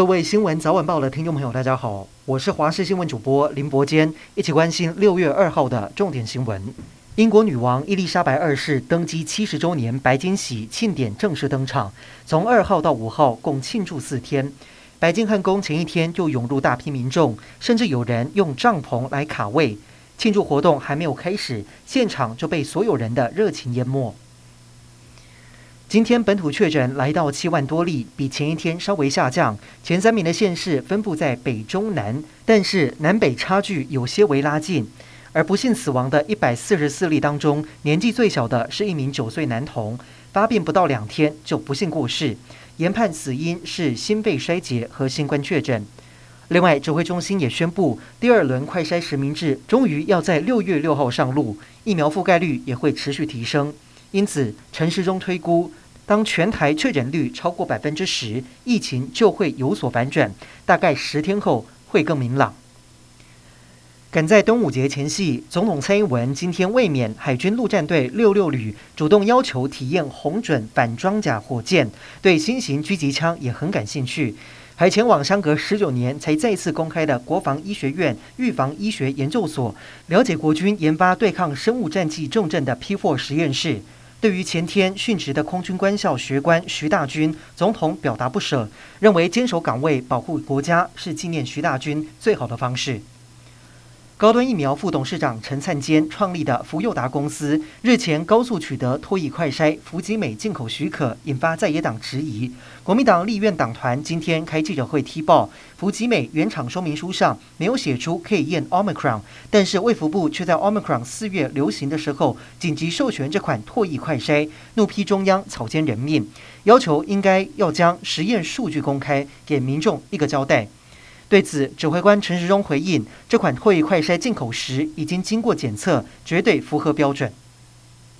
各位新闻早晚报的听众朋友，大家好，我是华视新闻主播林伯坚，一起关心六月二号的重点新闻。英国女王伊丽莎白二世登基七十周年白金禧庆典正式登场，从二号到五号共庆祝四天。白金汉宫前一天就涌入大批民众，甚至有人用帐篷来卡位。庆祝活动还没有开始，现场就被所有人的热情淹没。今天本土确诊来到七万多例，比前一天稍微下降。前三名的县市分布在北中南，但是南北差距有些微拉近。而不幸死亡的一百四十四例当中，年纪最小的是一名九岁男童，发病不到两天就不幸过世，研判死因是心肺衰竭和新冠确诊。另外，指挥中心也宣布，第二轮快筛实名制终于要在六月六号上路，疫苗覆盖率也会持续提升。因此，陈时中推估，当全台确诊率超过百分之十，疫情就会有所反转，大概十天后会更明朗。赶在端午节前夕，总统蔡英文今天慰勉海军陆战队六六旅，主动要求体验红准反装甲火箭，对新型狙击枪也很感兴趣，还前往相隔十九年才再次公开的国防医学院预防医学研究所，了解国军研发对抗生物战剂重症的 P4 实验室。对于前天殉职的空军官校学官徐大军，总统表达不舍，认为坚守岗位、保护国家是纪念徐大军最好的方式。高端疫苗副董事长陈灿坚创立的福佑达公司日前高速取得唾液快筛福吉美进口许可，引发在野党质疑。国民党立院党团今天开记者会踢爆，福吉美原厂说明书上没有写出可以验 Omicron，但是卫福部却在 Omicron 四月流行的时候紧急授权这款唾液快筛，怒批中央草菅人命，要求应该要将实验数据公开，给民众一个交代。对此，指挥官陈时中回应：这款唾液快筛进口时已经经过检测，绝对符合标准。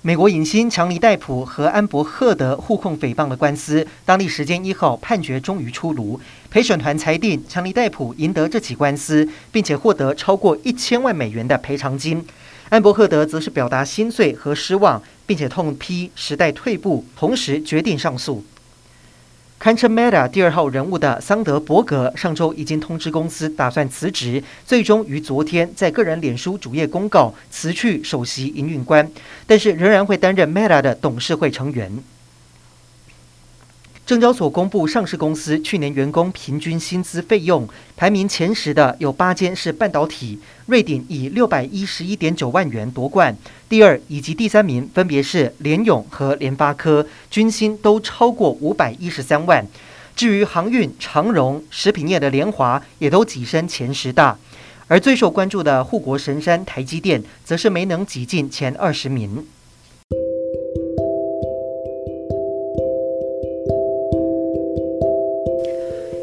美国影星强尼戴普和安伯赫德互控诽谤的官司，当地时间一号判决终于出炉，陪审团裁定强尼戴普赢得这起官司，并且获得超过一千万美元的赔偿金。安伯赫德则是表达心碎和失望，并且痛批时代退步，同时决定上诉。堪称 Meta 第二号人物的桑德伯格上周已经通知公司打算辞职，最终于昨天在个人脸书主页公告辞去首席营运官，但是仍然会担任 Meta 的董事会成员。证交所公布上市公司去年员工平均薪资费用，排名前十的有八间是半导体，瑞鼎以六百一十一点九万元夺冠，第二以及第三名分别是联咏和联发科，均薪都超过五百一十三万。至于航运、长荣、食品业的联华也都跻身前十大，而最受关注的护国神山台积电，则是没能挤进前二十名。